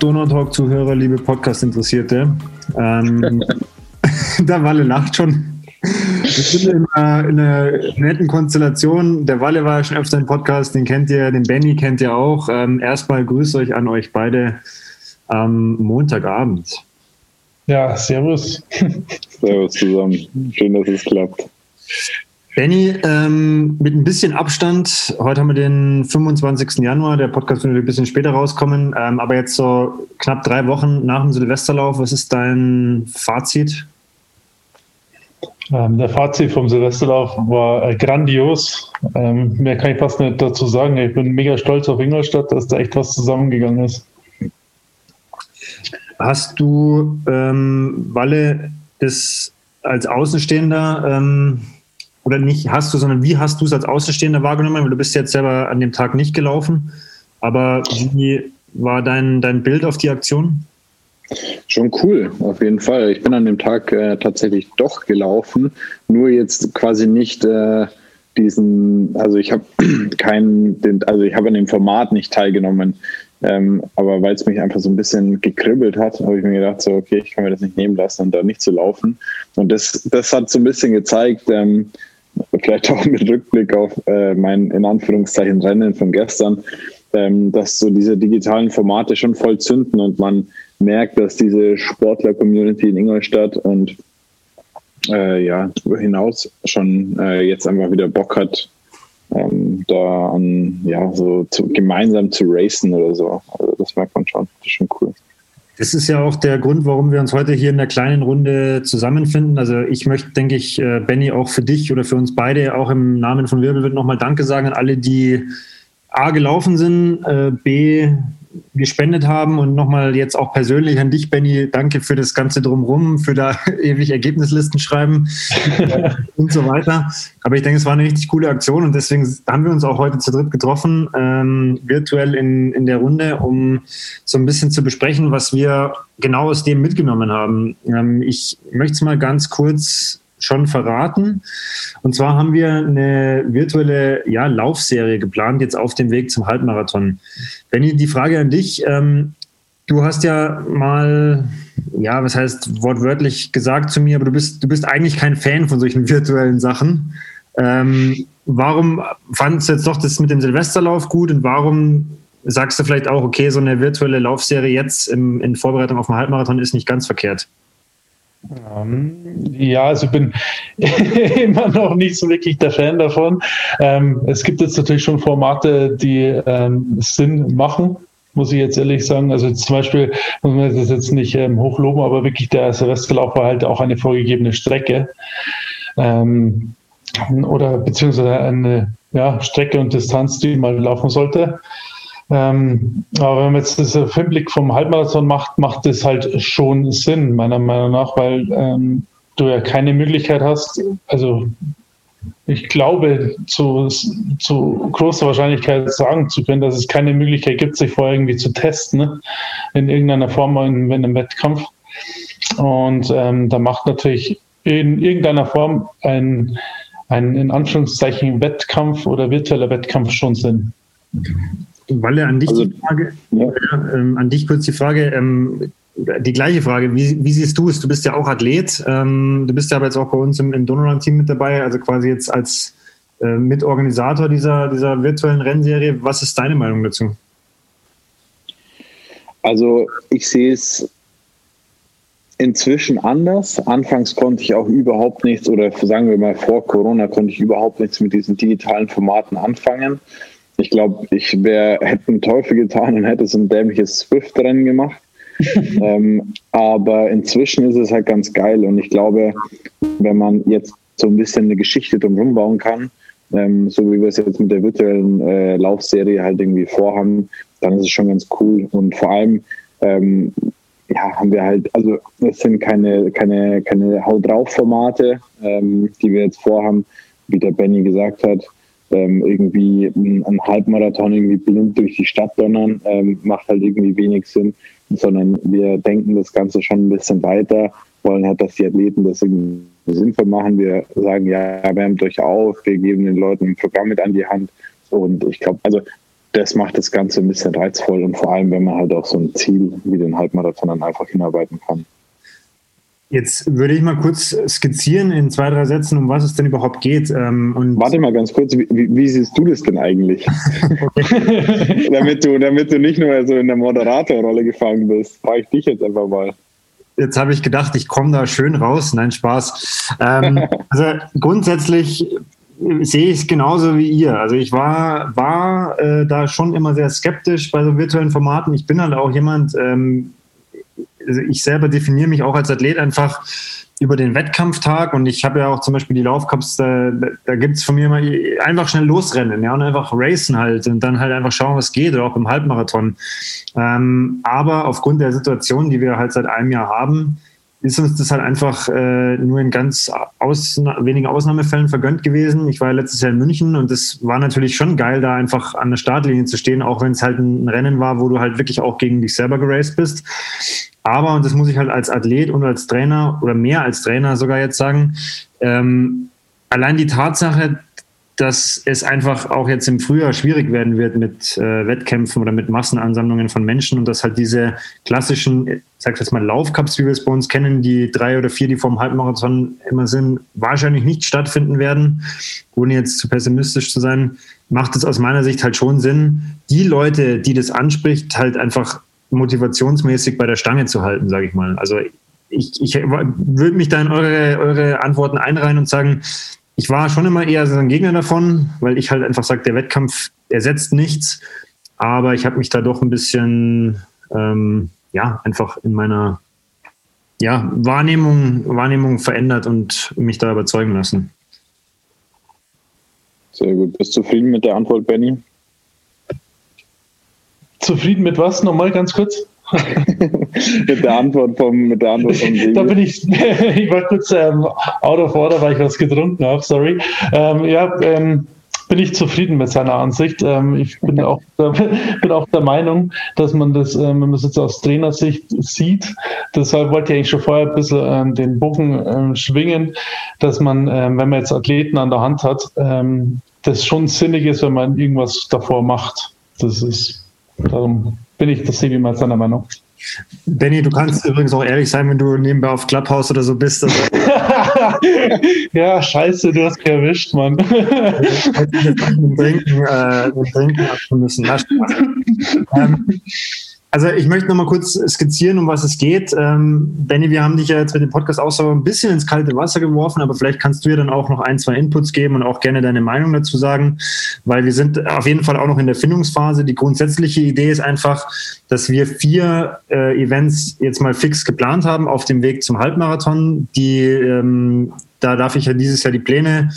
Donautalk-Zuhörer, liebe Podcast-Interessierte. Ähm, der Walle lacht schon. Wir sind in einer, in einer, netten Konstellation. Der Walle war schon öfter im Podcast, den kennt ihr, den Benny kennt ihr auch. Ähm, erstmal grüße euch an euch beide am Montagabend. Ja, servus. servus zusammen. Schön, dass es klappt. Benny, ähm, mit ein bisschen Abstand, heute haben wir den 25. Januar, der Podcast wird ein bisschen später rauskommen, ähm, aber jetzt so knapp drei Wochen nach dem Silvesterlauf, was ist dein Fazit? Ähm, der Fazit vom Silvesterlauf war äh, grandios. Ähm, mehr kann ich fast nicht dazu sagen. Ich bin mega stolz auf Ingolstadt, dass da echt was zusammengegangen ist. Hast du, ähm, Walle, das als Außenstehender ähm, oder nicht hast du, sondern wie hast du es als Außenstehender wahrgenommen? Weil du bist jetzt selber an dem Tag nicht gelaufen, aber wie war dein, dein Bild auf die Aktion? Schon cool, auf jeden Fall. Ich bin an dem Tag äh, tatsächlich doch gelaufen, nur jetzt quasi nicht äh, diesen, also ich habe keinen, also ich habe an dem Format nicht teilgenommen, ähm, aber weil es mich einfach so ein bisschen gekribbelt hat, habe ich mir gedacht, so okay, ich kann mir das nicht nehmen lassen da nicht zu laufen. Und das, das hat so ein bisschen gezeigt, ähm, vielleicht auch mit Rückblick auf äh, mein in Anführungszeichen Rennen von gestern, ähm, dass so diese digitalen Formate schon voll zünden und man merkt, dass diese Sportler-Community in Ingolstadt und äh, ja, hinaus schon äh, jetzt einfach wieder Bock hat, ähm, da an, ja, so zu, gemeinsam zu racen oder so. Also das merkt man schon. Das ist schon cool. Das ist ja auch der Grund, warum wir uns heute hier in der kleinen Runde zusammenfinden. Also ich möchte, denke ich, äh, Benny, auch für dich oder für uns beide auch im Namen von Wirbelwind nochmal Danke sagen an alle, die A gelaufen sind, äh, B gespendet haben und nochmal jetzt auch persönlich an dich, Benny, danke für das Ganze drumherum, für da ewig Ergebnislisten schreiben und so weiter. Aber ich denke, es war eine richtig coole Aktion und deswegen haben wir uns auch heute zu dritt getroffen, ähm, virtuell in, in der Runde, um so ein bisschen zu besprechen, was wir genau aus dem mitgenommen haben. Ähm, ich möchte es mal ganz kurz schon verraten. Und zwar haben wir eine virtuelle ja, Laufserie geplant, jetzt auf dem Weg zum Halbmarathon. Benny, die Frage an dich. Ähm, du hast ja mal, ja, was heißt wortwörtlich gesagt zu mir, aber du bist, du bist eigentlich kein Fan von solchen virtuellen Sachen. Ähm, warum fandest du jetzt doch das mit dem Silvesterlauf gut und warum sagst du vielleicht auch, okay, so eine virtuelle Laufserie jetzt im, in Vorbereitung auf den Halbmarathon ist nicht ganz verkehrt? Ähm, ja, also ich bin immer noch nicht so wirklich der Fan davon. Ähm, es gibt jetzt natürlich schon Formate, die ähm, Sinn machen, muss ich jetzt ehrlich sagen. Also zum Beispiel, muss man das jetzt nicht ähm, hochloben, aber wirklich der Silvesterlauf war halt auch eine vorgegebene Strecke. Ähm, oder beziehungsweise eine ja, Strecke und Distanz, die man laufen sollte. Ähm, aber wenn man jetzt das auf Hinblick vom Halbmarathon macht, macht das halt schon Sinn, meiner Meinung nach, weil ähm, du ja keine Möglichkeit hast, also ich glaube, zu, zu großer Wahrscheinlichkeit sagen zu können, dass es keine Möglichkeit gibt, sich vorher irgendwie zu testen, ne? in irgendeiner Form in, in einem Wettkampf. Und ähm, da macht natürlich in irgendeiner Form ein, ein in Anführungszeichen Wettkampf oder virtueller Wettkampf schon Sinn. Walle, an dich also, die Frage, ja. ähm, an dich kurz die Frage, ähm, die gleiche Frage, wie, wie, siehst du es? Du bist ja auch Athlet, ähm, du bist ja aber jetzt auch bei uns im, im Donauland-Team mit dabei, also quasi jetzt als äh, Mitorganisator dieser, dieser virtuellen Rennserie. Was ist deine Meinung dazu? Also ich sehe es inzwischen anders. Anfangs konnte ich auch überhaupt nichts, oder sagen wir mal vor Corona konnte ich überhaupt nichts mit diesen digitalen Formaten anfangen. Ich glaube, ich wär, hätte einen Teufel getan und hätte so ein dämliches Swift-Rennen gemacht. ähm, aber inzwischen ist es halt ganz geil und ich glaube, wenn man jetzt so ein bisschen eine Geschichte drumherum bauen kann, ähm, so wie wir es jetzt mit der virtuellen äh, Laufserie halt irgendwie vorhaben, dann ist es schon ganz cool und vor allem ähm, ja, haben wir halt, also es sind keine, keine, keine Haut drauf Formate, ähm, die wir jetzt vorhaben, wie der Benny gesagt hat ähm, irgendwie ein Halbmarathon irgendwie blind durch die Stadt donnern, ähm, macht halt irgendwie wenig Sinn, sondern wir denken das Ganze schon ein bisschen weiter, wollen halt, dass die Athleten das irgendwie sinnvoll machen. Wir sagen, ja, wärmt euch auf, wir geben den Leuten ein Programm mit an die Hand und ich glaube, also das macht das Ganze ein bisschen reizvoll und vor allem, wenn man halt auch so ein Ziel wie den Halbmarathon dann einfach hinarbeiten kann. Jetzt würde ich mal kurz skizzieren in zwei, drei Sätzen, um was es denn überhaupt geht. Ähm, und Warte mal ganz kurz, wie, wie, siehst du das denn eigentlich? damit, du, damit du nicht nur so in der Moderatorrolle gefangen bist, frage ich dich jetzt einfach mal. Jetzt habe ich gedacht, ich komme da schön raus. Nein, Spaß. Ähm, also grundsätzlich sehe ich es genauso wie ihr. Also ich war, war äh, da schon immer sehr skeptisch bei so virtuellen Formaten. Ich bin halt auch jemand, ähm, also ich selber definiere mich auch als Athlet einfach über den Wettkampftag und ich habe ja auch zum Beispiel die Laufcups, da, da gibt es von mir immer einfach schnell losrennen, ja, und einfach racen halt und dann halt einfach schauen, was geht, oder auch im Halbmarathon. Ähm, aber aufgrund der Situation, die wir halt seit einem Jahr haben, ist uns das halt einfach äh, nur in ganz ausna wenigen Ausnahmefällen vergönnt gewesen. Ich war ja letztes Jahr in München und es war natürlich schon geil, da einfach an der Startlinie zu stehen, auch wenn es halt ein Rennen war, wo du halt wirklich auch gegen dich selber geraced bist. Aber, und das muss ich halt als Athlet und als Trainer oder mehr als Trainer sogar jetzt sagen, ähm, allein die Tatsache, dass es einfach auch jetzt im Frühjahr schwierig werden wird mit äh, Wettkämpfen oder mit Massenansammlungen von Menschen und dass halt diese klassischen, ich sag jetzt mal Laufcups, wie wir es bei uns kennen, die drei oder vier, die vom Halbmarathon immer sind, wahrscheinlich nicht stattfinden werden, ohne jetzt zu pessimistisch zu sein, macht es aus meiner Sicht halt schon Sinn, die Leute, die das anspricht, halt einfach motivationsmäßig bei der Stange zu halten, sage ich mal. Also ich, ich würde mich da in eure, eure Antworten einreihen und sagen, ich war schon immer eher so ein Gegner davon, weil ich halt einfach sage, der Wettkampf ersetzt nichts. Aber ich habe mich da doch ein bisschen, ähm, ja, einfach in meiner ja, Wahrnehmung, Wahrnehmung verändert und mich da überzeugen lassen. Sehr gut. Bist du zufrieden mit der Antwort, Benny? Zufrieden mit was? Nochmal ganz kurz. mit der Antwort vom, mit der Antwort vom Da bin ich, ich war kurz ähm, out of order, weil ich was getrunken habe, sorry. Ähm, ja, ähm, bin ich zufrieden mit seiner Ansicht. Ähm, ich bin auch, der, bin auch der Meinung, dass man das, ähm, wenn man es jetzt aus Trainersicht sieht, deshalb wollte ich eigentlich schon vorher ein bisschen ähm, den Bogen ähm, schwingen, dass man, wenn man jetzt Athleten an der Hand hat, das schon sinnig ist, wenn man irgendwas davor macht. Das ist, darum bin ich das Sebi mal seiner Meinung. Benny, du kannst übrigens auch ehrlich sein, wenn du nebenbei auf Clubhouse oder so bist. Also ja, scheiße, du hast mich erwischt, Mann. trinken, äh, trinken müssen. Na, ähm, also ich möchte noch mal kurz skizzieren, um was es geht. Ähm, Benny, wir haben dich ja jetzt mit dem Podcast auch so ein bisschen ins kalte Wasser geworfen, aber vielleicht kannst du ja dann auch noch ein, zwei Inputs geben und auch gerne deine Meinung dazu sagen, weil wir sind auf jeden Fall auch noch in der Findungsphase. Die grundsätzliche Idee ist einfach, dass wir vier äh, Events jetzt mal fix geplant haben auf dem Weg zum Halbmarathon. Die, ähm, da darf ich ja dieses Jahr die Pläne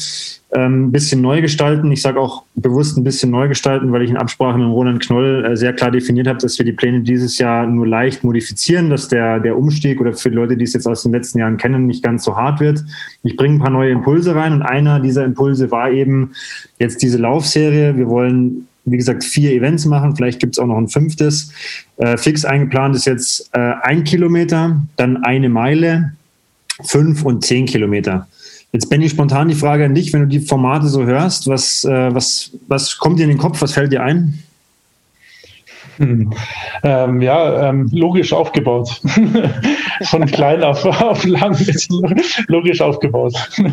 ein ähm, bisschen neu gestalten. Ich sage auch bewusst ein bisschen neu gestalten, weil ich in Absprache mit Roland Knoll äh, sehr klar definiert habe, dass wir die Pläne dieses Jahr nur leicht modifizieren, dass der, der Umstieg oder für Leute, die es jetzt aus den letzten Jahren kennen, nicht ganz so hart wird. Ich bringe ein paar neue Impulse rein und einer dieser Impulse war eben jetzt diese Laufserie. Wir wollen wie gesagt, vier Events machen. Vielleicht gibt es auch noch ein fünftes. Äh, fix eingeplant ist jetzt äh, ein Kilometer, dann eine Meile, fünf und zehn Kilometer. Jetzt Benny spontan die Frage an dich, wenn du die Formate so hörst, was, äh, was, was kommt dir in den Kopf, was fällt dir ein? Hm. Ähm, ja, ähm, logisch aufgebaut. Von klein auf, auf lang ist logisch aufgebaut.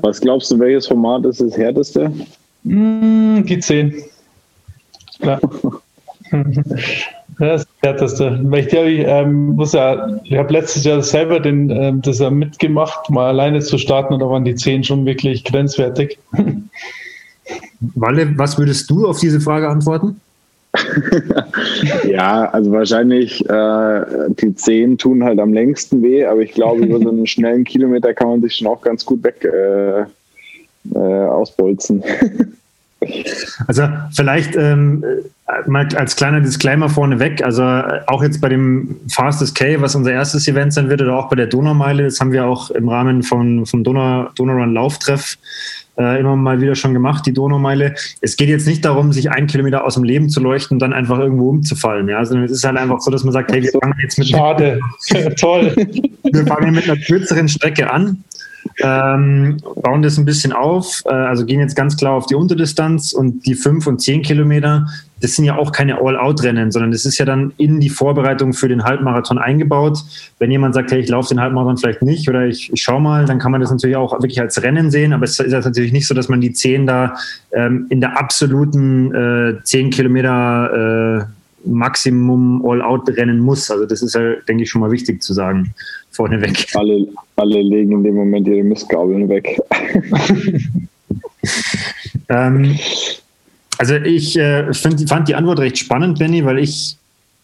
Was glaubst du, welches Format ist das härteste? Hm, die 10. Ja. Das härteste. Ich, ich ähm, muss ja, ich habe letztes Jahr selber den, ähm, das ja mitgemacht, mal alleine zu starten und da waren die zehn schon wirklich grenzwertig. Walle, was würdest du auf diese Frage antworten? ja, also wahrscheinlich äh, die zehn tun halt am längsten weh, aber ich glaube, über so einen schnellen Kilometer kann man sich schon auch ganz gut weg äh, äh, ausbolzen. Also vielleicht ähm, mal als kleiner Disclaimer vorneweg, also auch jetzt bei dem Fastest K, was unser erstes Event sein wird, oder auch bei der Donaumeile, das haben wir auch im Rahmen von, vom Donau, Donaurun Lauftreff äh, immer mal wieder schon gemacht, die Donaumeile. Es geht jetzt nicht darum, sich einen Kilometer aus dem Leben zu leuchten und dann einfach irgendwo umzufallen, ja, sondern es ist halt einfach so, dass man sagt, hey, wir fangen jetzt mit... Schade, toll. Wir fangen mit einer kürzeren Strecke an ähm, bauen das ein bisschen auf, äh, also gehen jetzt ganz klar auf die Unterdistanz und die 5 und 10 Kilometer, das sind ja auch keine All-Out-Rennen, sondern das ist ja dann in die Vorbereitung für den Halbmarathon eingebaut. Wenn jemand sagt, hey, ich laufe den Halbmarathon vielleicht nicht oder ich, ich schaue mal, dann kann man das natürlich auch wirklich als Rennen sehen, aber es ist natürlich nicht so, dass man die 10 da ähm, in der absoluten äh, 10 Kilometer äh, Maximum All-Out rennen muss. Also das ist ja, denke ich, schon mal wichtig zu sagen vorneweg. Alle, alle legen in dem Moment ihre Mistgabeln weg. ähm, also ich äh, find, fand die Antwort recht spannend, Benny, weil ich,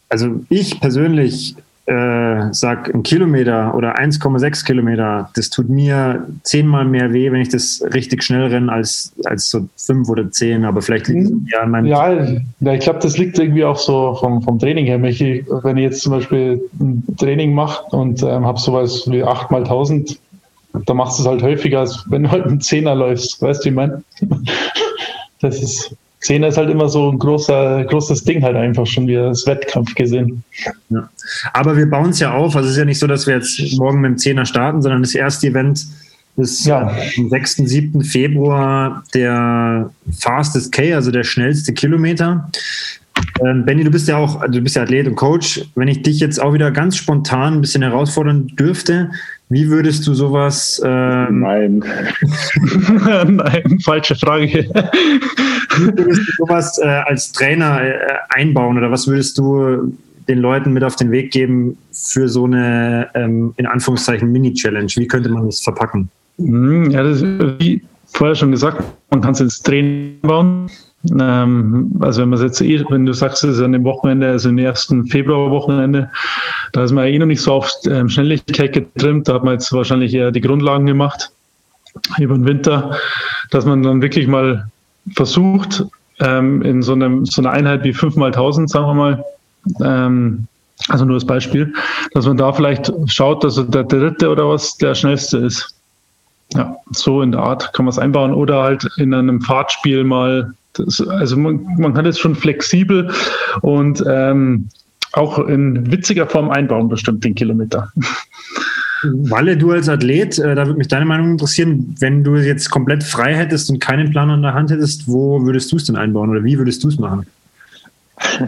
also ich persönlich äh, sag ein Kilometer oder 1,6 Kilometer, das tut mir zehnmal mehr weh, wenn ich das richtig schnell renne, als, als so fünf oder zehn. Aber vielleicht liegt es ja an meinem. Ja, ja ich glaube, das liegt irgendwie auch so vom, vom Training her. Wenn ich, wenn ich jetzt zum Beispiel ein Training mache und ähm, habe sowas wie 8 mal 1000, da machst du es halt häufiger, als wenn du halt einen Zehner läufst. Weißt du, wie ich meine? Das ist. Zehner ist halt immer so ein großer, großes Ding halt einfach schon wie das Wettkampf gesehen. Ja. Aber wir bauen es ja auf. Also es ist ja nicht so, dass wir jetzt morgen mit dem Zehner starten, sondern das erste Event ist ja. am 6., 7. Februar der Fastest K, also der schnellste Kilometer. Ähm, Benny, du bist ja auch, du bist ja Athlet und Coach. Wenn ich dich jetzt auch wieder ganz spontan ein bisschen herausfordern dürfte, wie würdest du sowas? Ähm Nein. Nein, falsche Frage. Wie würdest du sowas äh, als Trainer äh, einbauen oder was würdest du den Leuten mit auf den Weg geben für so eine ähm, in Anführungszeichen Mini-Challenge? Wie könnte man das verpacken? Hm, ja, das ist, wie vorher schon gesagt, man kann es ins Training bauen. Ähm, also wenn man jetzt eh, wenn du sagst, es ist an dem Wochenende, also im ersten Februarwochenende, da ist man eh noch nicht so auf ähm, Schnelligkeit getrimmt, da hat man jetzt wahrscheinlich eher die Grundlagen gemacht über den Winter, dass man dann wirklich mal versucht, ähm, in so, einem, so einer Einheit wie 5 mal 1000, sagen wir mal, also nur als Beispiel, dass man da vielleicht schaut, dass der dritte oder was der schnellste ist. Ja, so in der Art kann man es einbauen oder halt in einem Fahrtspiel mal das, also man, man, kann das schon flexibel und ähm, auch in witziger Form einbauen, bestimmt den Kilometer. Walle, du als Athlet, äh, da würde mich deine Meinung interessieren, wenn du jetzt komplett frei hättest und keinen Plan an der Hand hättest, wo würdest du es denn einbauen oder wie würdest du es machen?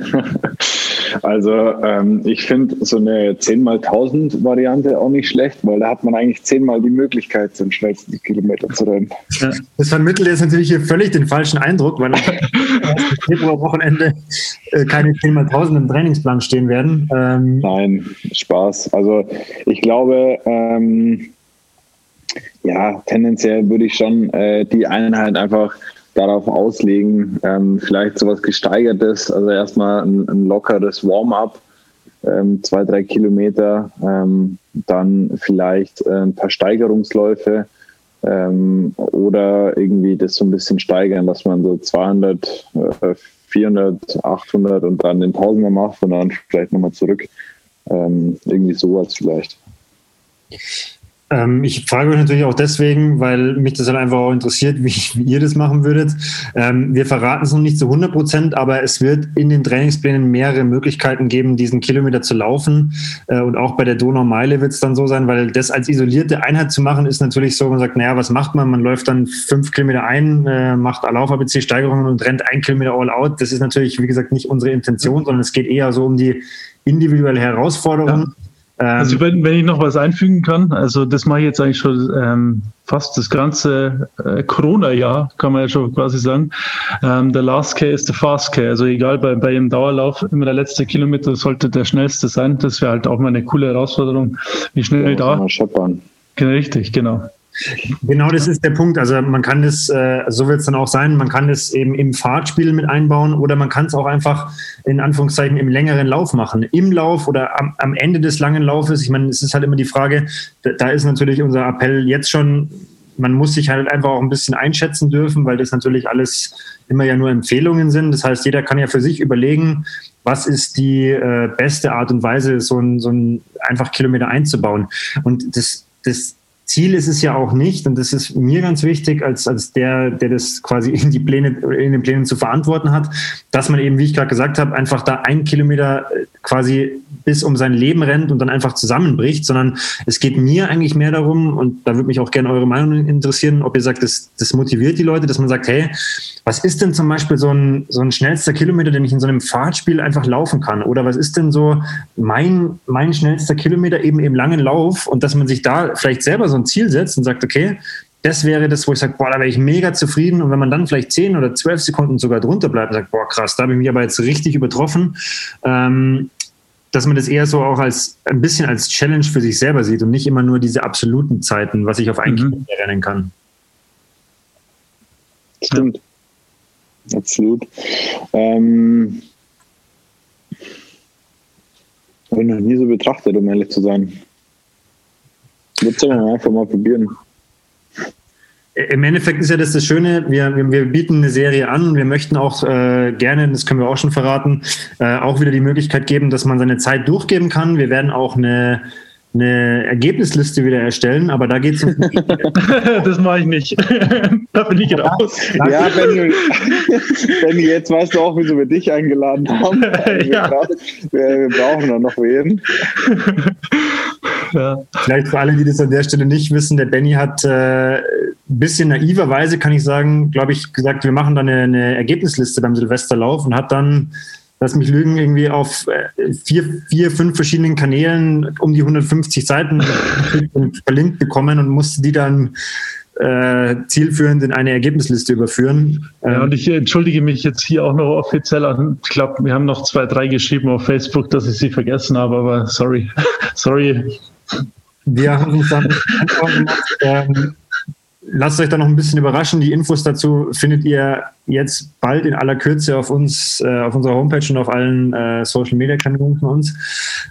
Also ähm, ich finde so eine 10 mal 1000 Variante auch nicht schlecht, weil da hat man eigentlich 10 mal die Möglichkeit, den schnellsten Kilometer zu rennen. Ja, das vermittelt jetzt natürlich hier völlig den falschen Eindruck, weil am Februar-Wochenende äh, keine 10 mal 1000 im Trainingsplan stehen werden. Ähm, Nein, Spaß. Also ich glaube, ähm, ja, tendenziell würde ich schon äh, die Einheit einfach darauf auslegen, ähm, vielleicht sowas gesteigertes, also erstmal ein, ein lockeres Warm-up, ähm, zwei, drei Kilometer, ähm, dann vielleicht äh, ein paar Steigerungsläufe ähm, oder irgendwie das so ein bisschen steigern, dass man so 200, äh, 400, 800 und dann den Tausender macht und dann vielleicht nochmal zurück. Ähm, irgendwie sowas vielleicht. Ähm, ich frage euch natürlich auch deswegen, weil mich das halt einfach auch interessiert, wie, wie ihr das machen würdet. Ähm, wir verraten es noch nicht zu 100 Prozent, aber es wird in den Trainingsplänen mehrere Möglichkeiten geben, diesen Kilometer zu laufen. Äh, und auch bei der Donaumeile wird es dann so sein, weil das als isolierte Einheit zu machen, ist natürlich so, man sagt, naja, was macht man? Man läuft dann fünf Kilometer ein, äh, macht Lauf-ABC-Steigerungen und rennt ein Kilometer all out. Das ist natürlich, wie gesagt, nicht unsere Intention, sondern es geht eher so um die individuelle Herausforderung. Ja also wenn, wenn, ich noch was einfügen kann, also das mache ich jetzt eigentlich schon ähm, fast das ganze äh, Corona-Jahr, kann man ja schon quasi sagen. Ähm, der Last K ist der Fast K. Also egal, bei, bei einem Dauerlauf, immer der letzte Kilometer sollte der schnellste sein. Das wäre halt auch mal eine coole Herausforderung, wie schnell da. Mal scheppern. Genau, richtig, genau. Genau, das ist der Punkt. Also man kann das, äh, so wird es dann auch sein, man kann das eben im Fahrtspiel mit einbauen oder man kann es auch einfach in Anführungszeichen im längeren Lauf machen. Im Lauf oder am, am Ende des langen Laufes. Ich meine, es ist halt immer die Frage, da, da ist natürlich unser Appell jetzt schon, man muss sich halt einfach auch ein bisschen einschätzen dürfen, weil das natürlich alles immer ja nur Empfehlungen sind. Das heißt, jeder kann ja für sich überlegen, was ist die äh, beste Art und Weise, so ein, so ein einfach Kilometer einzubauen. Und das, das Ziel ist es ja auch nicht, und das ist mir ganz wichtig, als, als der, der das quasi in die Pläne, in den Plänen zu verantworten hat, dass man eben, wie ich gerade gesagt habe, einfach da ein Kilometer äh, quasi bis um sein Leben rennt und dann einfach zusammenbricht, sondern es geht mir eigentlich mehr darum, und da würde mich auch gerne eure Meinung interessieren, ob ihr sagt, das, das motiviert die Leute, dass man sagt, hey, was ist denn zum Beispiel so ein, so ein schnellster Kilometer, den ich in so einem Fahrtspiel einfach laufen kann? Oder was ist denn so mein, mein schnellster Kilometer eben im langen Lauf und dass man sich da vielleicht selber so Ziel setzt und sagt, okay, das wäre das, wo ich sage, boah, da wäre ich mega zufrieden. Und wenn man dann vielleicht zehn oder zwölf Sekunden sogar drunter bleibt und sagt, boah, krass, da habe ich mich aber jetzt richtig übertroffen, ähm, dass man das eher so auch als ein bisschen als Challenge für sich selber sieht und nicht immer nur diese absoluten Zeiten, was ich auf ein mhm. Kilometer rennen kann. Stimmt. Ja. Absolut. Ähm, habe ich noch nie so betrachtet, um ehrlich zu sein. Würde es einfach mal probieren. Im Endeffekt ist ja das das Schöne, wir, wir, wir bieten eine Serie an. Wir möchten auch äh, gerne, das können wir auch schon verraten, äh, auch wieder die Möglichkeit geben, dass man seine Zeit durchgeben kann. Wir werden auch eine, eine Ergebnisliste wieder erstellen, aber da geht es um. das mache ich nicht. da bin ich raus. Ja, Benny, Benny, jetzt weißt du auch, wieso wir dich eingeladen haben. Wir, ja. brauchen, wir, wir brauchen da noch wen. Ja. Vielleicht für alle, die das an der Stelle nicht wissen, der Benny hat äh, ein bisschen naiverweise, kann ich sagen, glaube ich, gesagt, wir machen dann eine, eine Ergebnisliste beim Silvesterlauf und hat dann lass mich lügen, irgendwie auf äh, vier, vier, fünf verschiedenen Kanälen um die 150 Seiten verlinkt bekommen und musste die dann äh, zielführend in eine Ergebnisliste überführen. Ja, ähm, und ich entschuldige mich jetzt hier auch noch offiziell. Ich glaube, wir haben noch zwei, drei geschrieben auf Facebook, dass ich sie vergessen habe, aber sorry. sorry. Wir haben uns dann ähm, lasst euch da noch ein bisschen überraschen. Die Infos dazu findet ihr jetzt bald in aller Kürze auf uns, äh, auf unserer Homepage und auf allen äh, Social Media Kanälen von uns.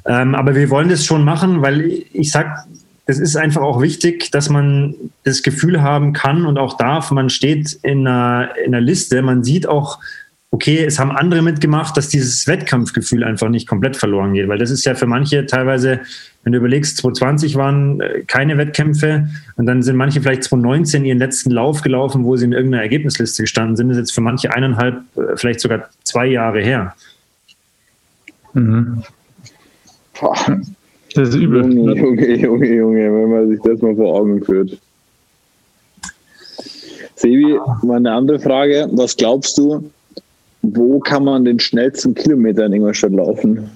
Ähm, aber wir wollen das schon machen, weil ich sag, es ist einfach auch wichtig, dass man das Gefühl haben kann und auch darf, man steht in einer, in einer Liste, man sieht auch, okay, es haben andere mitgemacht, dass dieses Wettkampfgefühl einfach nicht komplett verloren geht, weil das ist ja für manche teilweise, wenn du überlegst, 2020 waren äh, keine Wettkämpfe und dann sind manche vielleicht 2019 ihren letzten Lauf gelaufen, wo sie in irgendeiner Ergebnisliste gestanden sind, das ist jetzt für manche eineinhalb, äh, vielleicht sogar zwei Jahre her. Mhm. Das ist übel. Junge, Junge, Junge, Junge, wenn man sich das mal vor Augen führt. Sebi, mal eine andere Frage. Was glaubst du, wo kann man den schnellsten Kilometer in Ingolstadt laufen?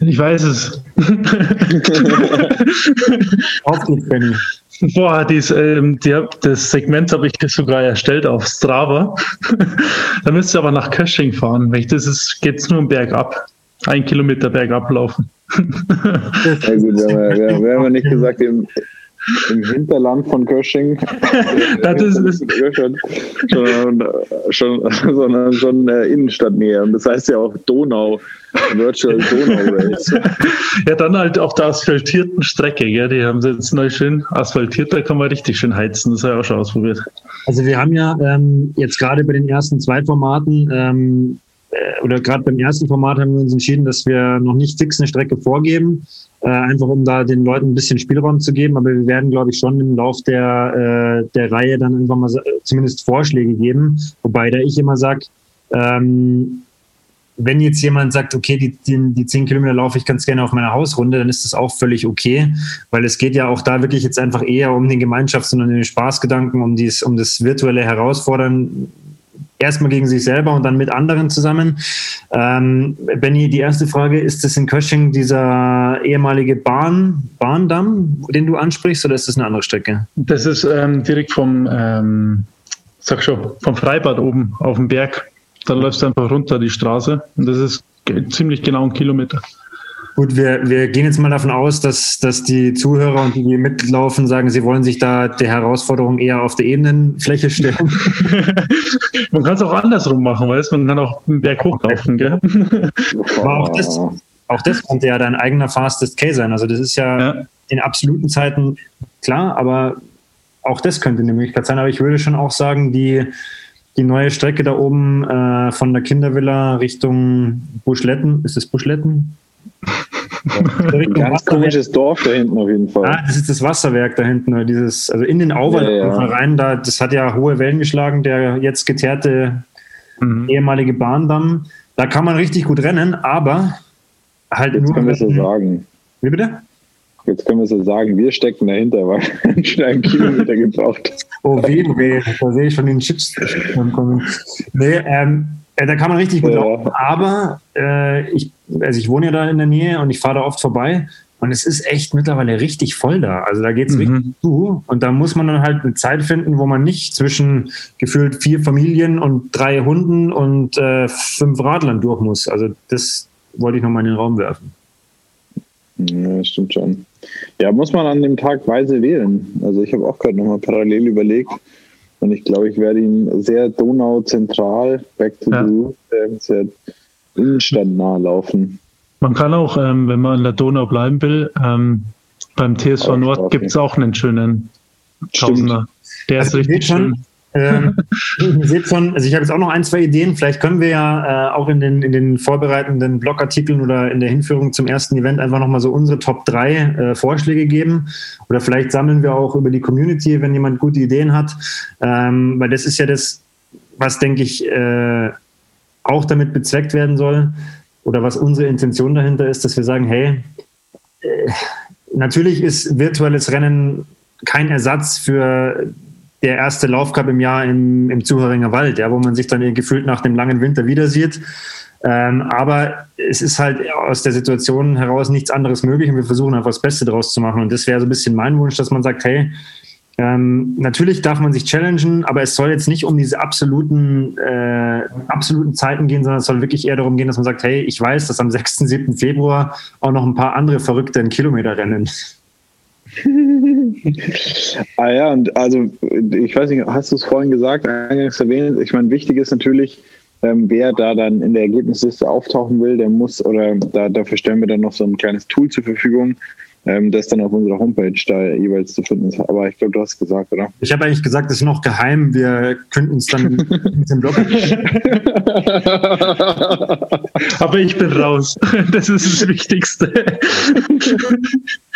Ich weiß es. auf geht's, Benny. Boah, dies, ähm, die, das Segment habe ich sogar erstellt auf Strava. da müsst ihr aber nach Kösching fahren. Weil das ist, geht's nur bergab. Ein Kilometer bergab laufen. ja gut, wir haben, wir haben nicht gesagt, im, im Hinterland von Kösching. das ist, ist schon, schon, schon, sondern schon äh, Innenstadtnähe. Und das heißt ja auch Donau, Virtual Donau Race. ja, dann halt auf der asphaltierten Strecke. Gell? Die haben sie jetzt neu schön asphaltiert, da kann man richtig schön heizen. Das habe ich auch schon ausprobiert. Also wir haben ja ähm, jetzt gerade bei den ersten zwei Formaten ähm, äh, oder gerade beim ersten Format haben wir uns entschieden, dass wir noch nicht fix eine Strecke vorgeben, äh, einfach um da den Leuten ein bisschen Spielraum zu geben. Aber wir werden, glaube ich, schon im Lauf der, äh, der Reihe dann einfach mal zumindest Vorschläge geben. Wobei da ich immer sage, ähm, wenn jetzt jemand sagt, okay, die, die, die 10 Kilometer laufe ich ganz gerne auf meiner Hausrunde, dann ist das auch völlig okay, weil es geht ja auch da wirklich jetzt einfach eher um den Gemeinschafts- und den Spaßgedanken, um, dies, um das virtuelle Herausfordern erstmal gegen sich selber und dann mit anderen zusammen. Ähm, Benny, die erste Frage, ist das in Kösching dieser ehemalige Bahn, Bahndamm, den du ansprichst, oder ist das eine andere Strecke? Das ist ähm, direkt vom, ähm, sag schon, vom Freibad oben auf dem Berg. Da läufst du einfach runter die Straße und das ist ziemlich genau ein Kilometer. Gut, wir, wir gehen jetzt mal davon aus, dass, dass die Zuhörer und die, die mitlaufen, sagen, sie wollen sich da der Herausforderung eher auf der Ebenenfläche stellen. man kann es auch andersrum machen, weißt man kann auch einen Berg hochlaufen, gell? Aber auch das, auch das könnte ja dein eigener Fastest K sein. Also das ist ja, ja, in absoluten Zeiten klar, aber auch das könnte eine Möglichkeit sein. Aber ich würde schon auch sagen, die, die neue Strecke da oben äh, von der Kindervilla Richtung Buschletten, ist es Buschletten? Ein ganz komisches Dorf da hinten auf jeden Fall. Ah, das ist das Wasserwerk da hinten, dieses, also in den Auwald ja, ja. rein, da, das hat ja hohe Wellen geschlagen, der jetzt geteerte mhm. ehemalige Bahndamm. Da kann man richtig gut rennen, aber halt jetzt nur. Können wir so sagen. Wie bitte? Jetzt können wir so sagen, wir stecken dahinter, weil wir schon einen Kilometer gebraucht Oh weh, oh weh, da sehe ich schon den Shitstorm kommen. Nee, ähm, äh, da kann man richtig gut ja. laufen, aber äh, ich, also ich wohne ja da in der Nähe und ich fahre da oft vorbei und es ist echt mittlerweile richtig voll da. Also da geht es mhm. richtig zu. Und da muss man dann halt eine Zeit finden, wo man nicht zwischen gefühlt vier Familien und drei Hunden und äh, fünf Radlern durch muss. Also das wollte ich nochmal in den Raum werfen. Ja, stimmt schon. Ja, muss man an dem Tag weise wählen. Also ich habe auch gerade nochmal parallel überlegt. Und ich glaube, ich werde ihn sehr Donau-zentral, back to ja. the äh, sehr innenstadtnah laufen. Man kann auch, ähm, wenn man an der Donau bleiben will, ähm, beim TSV Nord gibt es auch einen schönen Tausender. Der also ist richtig schön. Ähm, seht schon, also ich habe jetzt auch noch ein, zwei Ideen. Vielleicht können wir ja äh, auch in den, in den vorbereitenden Blogartikeln oder in der Hinführung zum ersten Event einfach nochmal so unsere Top 3 äh, Vorschläge geben. Oder vielleicht sammeln wir auch über die Community, wenn jemand gute Ideen hat. Ähm, weil das ist ja das, was, denke ich, äh, auch damit bezweckt werden soll. Oder was unsere Intention dahinter ist, dass wir sagen, hey, äh, natürlich ist virtuelles Rennen kein Ersatz für der erste Laufcup im Jahr im, im Zuhöringer Wald, ja, wo man sich dann gefühlt nach dem langen Winter wieder sieht. Ähm, aber es ist halt aus der Situation heraus nichts anderes möglich und wir versuchen einfach das Beste daraus zu machen. Und das wäre so ein bisschen mein Wunsch, dass man sagt, hey, ähm, natürlich darf man sich challengen, aber es soll jetzt nicht um diese absoluten, äh, absoluten Zeiten gehen, sondern es soll wirklich eher darum gehen, dass man sagt, hey, ich weiß, dass am 6., 7. Februar auch noch ein paar andere Verrückte einen Kilometer rennen. ah ja, und also ich weiß nicht, hast du es vorhin gesagt, eingangs erwähnt, ich meine, wichtig ist natürlich, ähm, wer da dann in der Ergebnisliste auftauchen will, der muss, oder da, dafür stellen wir dann noch so ein kleines Tool zur Verfügung, ähm, das dann auf unserer Homepage da jeweils zu finden ist. Aber ich glaube, du hast gesagt, oder? Ich habe eigentlich gesagt, das ist noch geheim. Wir könnten uns dann mit dem Blog. Aber ich bin raus. Das ist das Wichtigste.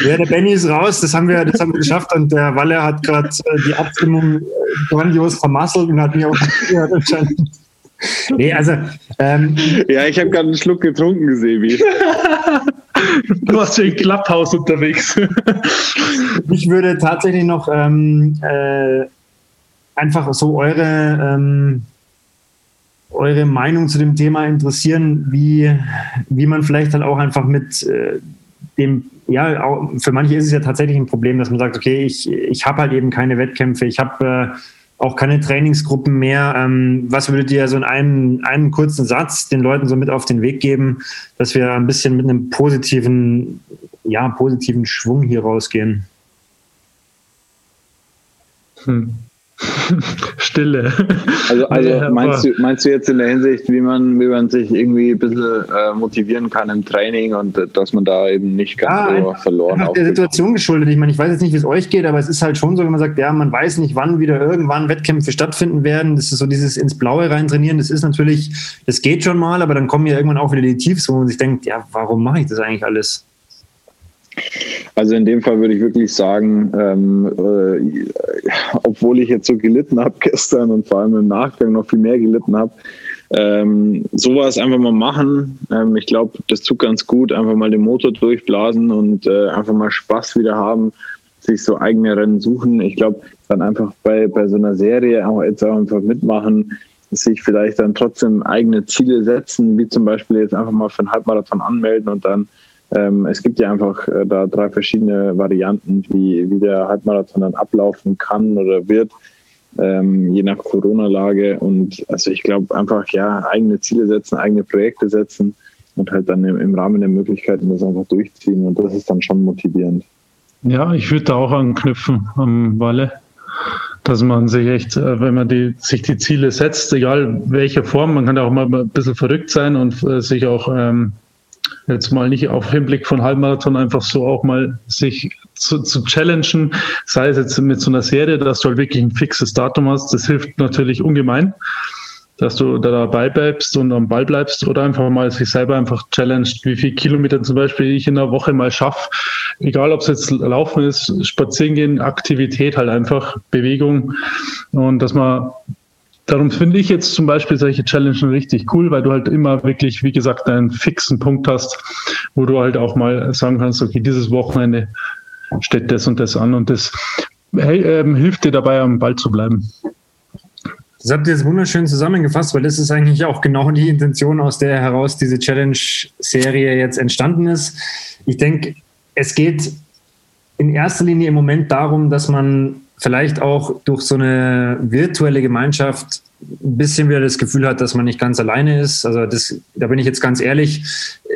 Ja, der Benny ist raus. Das haben wir, das haben wir geschafft. Und der Walle hat gerade äh, die Abstimmung äh, grandios vermasselt und hat mir auch anscheinend Nee, also. Ähm, ja, ich habe gerade einen Schluck getrunken gesehen, wie. du warst ja im Clubhouse unterwegs. ich würde tatsächlich noch ähm, äh, einfach so eure, ähm, eure Meinung zu dem Thema interessieren, wie, wie man vielleicht halt auch einfach mit äh, dem, ja, auch, für manche ist es ja tatsächlich ein Problem, dass man sagt, okay, ich, ich habe halt eben keine Wettkämpfe, ich habe. Äh, auch keine Trainingsgruppen mehr. Ähm, was würdet ihr so in einem, einem kurzen Satz den Leuten so mit auf den Weg geben, dass wir ein bisschen mit einem positiven, ja, positiven Schwung hier rausgehen? Hm. Stille. Also, also meinst, du, meinst du jetzt in der Hinsicht, wie man, wie man sich irgendwie ein bisschen äh, motivieren kann im Training und äh, dass man da eben nicht ganz ah, so verloren ist? der Situation geschuldet. Ich meine, ich weiß jetzt nicht, wie es euch geht, aber es ist halt schon so, wenn man sagt, ja, man weiß nicht, wann wieder irgendwann Wettkämpfe stattfinden werden. Das ist so dieses ins Blaue rein trainieren. Das ist natürlich, das geht schon mal, aber dann kommen ja irgendwann auch wieder die Tiefs, wo man sich denkt, ja, warum mache ich das eigentlich alles? Also in dem Fall würde ich wirklich sagen, ähm, äh, obwohl ich jetzt so gelitten habe gestern und vor allem im Nachgang noch viel mehr gelitten habe, ähm, sowas einfach mal machen. Ähm, ich glaube, das tut ganz gut. Einfach mal den Motor durchblasen und äh, einfach mal Spaß wieder haben, sich so eigene Rennen suchen. Ich glaube, dann einfach bei, bei so einer Serie auch jetzt auch einfach mitmachen, sich vielleicht dann trotzdem eigene Ziele setzen, wie zum Beispiel jetzt einfach mal für einen Halbmarathon anmelden und dann ähm, es gibt ja einfach äh, da drei verschiedene Varianten, wie, wie der Halbmarathon dann ablaufen kann oder wird, ähm, je nach Corona-Lage. Und also ich glaube einfach, ja, eigene Ziele setzen, eigene Projekte setzen und halt dann im, im Rahmen der Möglichkeiten das einfach durchziehen. Und das ist dann schon motivierend. Ja, ich würde da auch anknüpfen am Walle dass man sich echt, äh, wenn man die, sich die Ziele setzt, egal welche Form, man kann auch mal ein bisschen verrückt sein und äh, sich auch ähm, jetzt mal nicht auf Hinblick von Halbmarathon einfach so auch mal sich zu, zu challengen, sei es jetzt mit so einer Serie, dass du halt wirklich ein fixes Datum hast, das hilft natürlich ungemein. dass du da dabei bleibst und am Ball bleibst oder einfach mal sich selber einfach challenged, wie viele Kilometer zum Beispiel ich in der Woche mal schaffe. Egal, ob es jetzt Laufen ist, Spazieren gehen, Aktivität halt einfach, Bewegung und dass man Darum finde ich jetzt zum Beispiel solche Challenges richtig cool, weil du halt immer wirklich, wie gesagt, einen fixen Punkt hast, wo du halt auch mal sagen kannst, okay, dieses Wochenende steht das und das an und das hey, ähm, hilft dir dabei, am Ball zu bleiben. Das habt ihr jetzt wunderschön zusammengefasst, weil das ist eigentlich auch genau die Intention, aus der heraus diese Challenge-Serie jetzt entstanden ist. Ich denke, es geht in erster Linie im Moment darum, dass man vielleicht auch durch so eine virtuelle Gemeinschaft ein bisschen wieder das Gefühl hat, dass man nicht ganz alleine ist. Also das, da bin ich jetzt ganz ehrlich.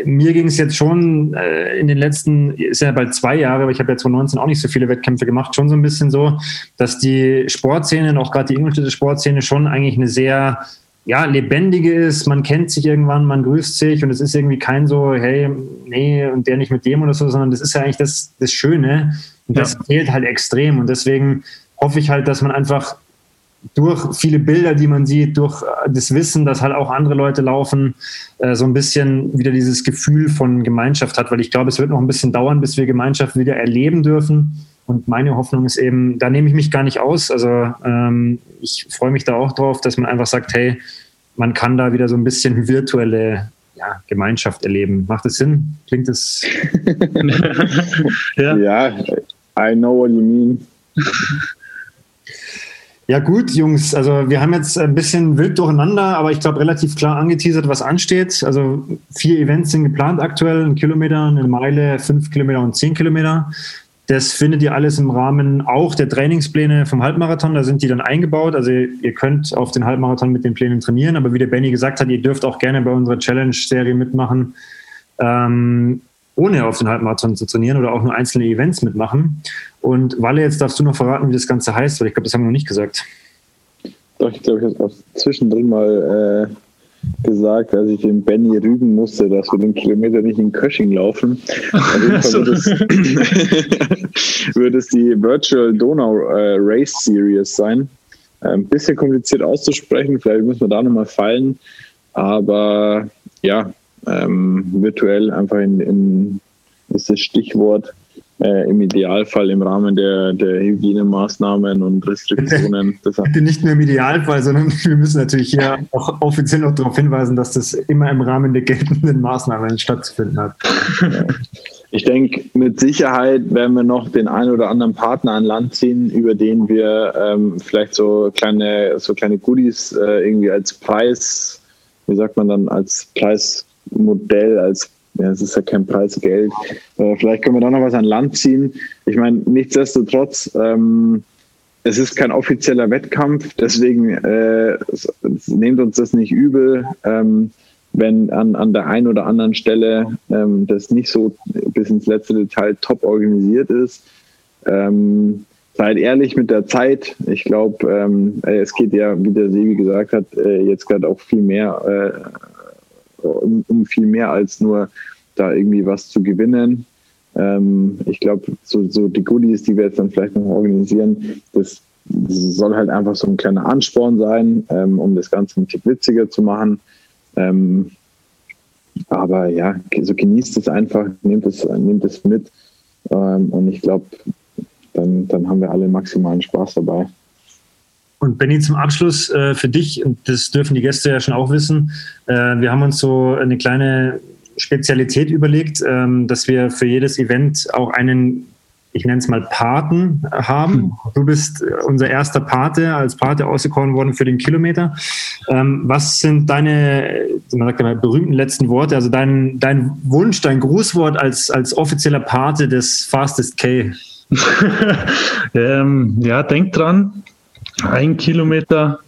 Mir ging es jetzt schon äh, in den letzten, ist ja bald zwei Jahre, aber ich habe ja 2019 auch nicht so viele Wettkämpfe gemacht, schon so ein bisschen so, dass die Sportszene und auch gerade die Ingolstädter Sportszene schon eigentlich eine sehr ja, lebendige ist, man kennt sich irgendwann, man grüßt sich und es ist irgendwie kein so, hey, nee, und der nicht mit dem oder so, sondern das ist ja eigentlich das, das Schöne und das ja. fehlt halt extrem und deswegen hoffe ich halt, dass man einfach durch viele Bilder, die man sieht, durch das Wissen, dass halt auch andere Leute laufen, äh, so ein bisschen wieder dieses Gefühl von Gemeinschaft hat, weil ich glaube, es wird noch ein bisschen dauern, bis wir Gemeinschaft wieder erleben dürfen. Und meine Hoffnung ist eben, da nehme ich mich gar nicht aus. Also ähm, ich freue mich da auch drauf, dass man einfach sagt, hey, man kann da wieder so ein bisschen virtuelle ja, Gemeinschaft erleben. Macht das Sinn? Klingt das? ja. ja, I know what you mean. Ja gut, Jungs, also wir haben jetzt ein bisschen wild durcheinander, aber ich glaube relativ klar angeteasert, was ansteht. Also vier Events sind geplant aktuell, ein Kilometer, eine Meile, fünf Kilometer und zehn Kilometer. Das findet ihr alles im Rahmen auch der Trainingspläne vom Halbmarathon. Da sind die dann eingebaut. Also ihr könnt auf den Halbmarathon mit den Plänen trainieren. Aber wie der Benny gesagt hat, ihr dürft auch gerne bei unserer Challenge-Serie mitmachen. Ähm, ohne auf den Halbmarathon zu trainieren oder auch nur einzelne Events mitmachen. Und Walle, jetzt darfst du noch verraten, wie das Ganze heißt, weil ich glaube, das haben wir noch nicht gesagt. Doch, ich glaube, ich habe es zwischendrin mal äh, gesagt, als ich den Benny rügen musste, dass wir den Kilometer nicht in Kösching laufen. Auf jeden Fall wird es, wird es die Virtual Donau äh, Race Series sein. Ein bisschen kompliziert auszusprechen, vielleicht müssen wir da nochmal fallen. Aber ja, ähm, virtuell einfach in, in ist das Stichwort. Äh, im Idealfall im Rahmen der, der Hygienemaßnahmen und Restriktionen. Bitte nicht nur im Idealfall, sondern wir müssen natürlich hier auch offiziell noch darauf hinweisen, dass das immer im Rahmen der geltenden Maßnahmen stattzufinden hat. Ich denke, mit Sicherheit werden wir noch den einen oder anderen Partner an Land ziehen, über den wir ähm, vielleicht so kleine, so kleine Goodies äh, irgendwie als Preis, wie sagt man dann, als Preis Modell als ja, es ist ja kein Preisgeld. Äh, vielleicht können wir da noch was an Land ziehen. Ich meine, nichtsdestotrotz, ähm, es ist kein offizieller Wettkampf, deswegen äh, nehmt uns das nicht übel, ähm, wenn an, an der einen oder anderen Stelle ähm, das nicht so bis ins letzte Detail top organisiert ist. Ähm, seid ehrlich mit der Zeit. Ich glaube, ähm, es geht ja, wie der Sebi gesagt hat, äh, jetzt gerade auch viel mehr äh, um, um viel mehr als nur da irgendwie was zu gewinnen. Ähm, ich glaube, so, so die Goodies, die wir jetzt dann vielleicht noch organisieren, das, soll halt einfach so ein kleiner Ansporn sein, ähm, um das Ganze ein Tick witziger zu machen. Ähm, aber ja, so genießt es einfach, nehmt es, nehmt es mit. Ähm, und ich glaube, dann, dann haben wir alle maximalen Spaß dabei. Und Benny, zum Abschluss äh, für dich, und das dürfen die Gäste ja schon auch wissen, äh, wir haben uns so eine kleine Spezialität überlegt, ähm, dass wir für jedes Event auch einen, ich nenne es mal Paten haben. Hm. Du bist unser erster Pate, als Pate ausgekoren worden für den Kilometer. Ähm, was sind deine, man sagt ja mal, berühmten letzten Worte, also dein, dein Wunsch, dein Grußwort als, als offizieller Pate des Fastest K? ähm, ja, denk dran, ein Kilometer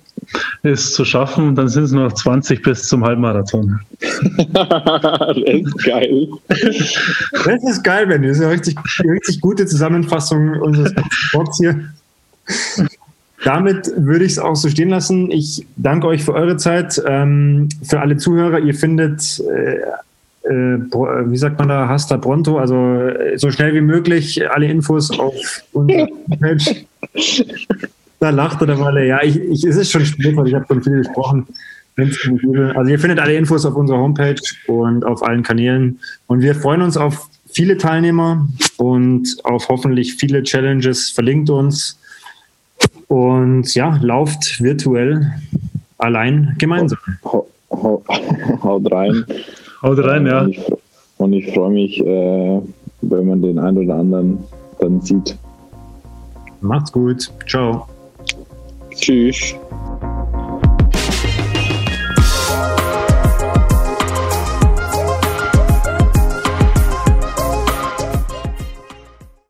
ist zu schaffen, dann sind es nur noch 20 bis zum Halbmarathon. das ist geil. Das ist geil, Benny. Das ist eine richtig, richtig gute Zusammenfassung unseres Sports hier. Damit würde ich es auch so stehen lassen. Ich danke euch für eure Zeit. Ähm, für alle Zuhörer, ihr findet, äh, äh, wie sagt man da, Hasta Pronto, also äh, so schnell wie möglich alle Infos auf unserer Page. Da lacht er mal. Ja, ich, ich, es ist schon spät, weil ich habe schon viel gesprochen. Also ihr findet alle Infos auf unserer Homepage und auf allen Kanälen. Und wir freuen uns auf viele Teilnehmer und auf hoffentlich viele Challenges. Verlinkt uns und ja, lauft virtuell allein gemeinsam. Haut rein. Haut rein, ja. Und ich, und ich freue mich, äh, wenn man den einen oder anderen dann sieht. Macht's gut. Ciao. Tschüss.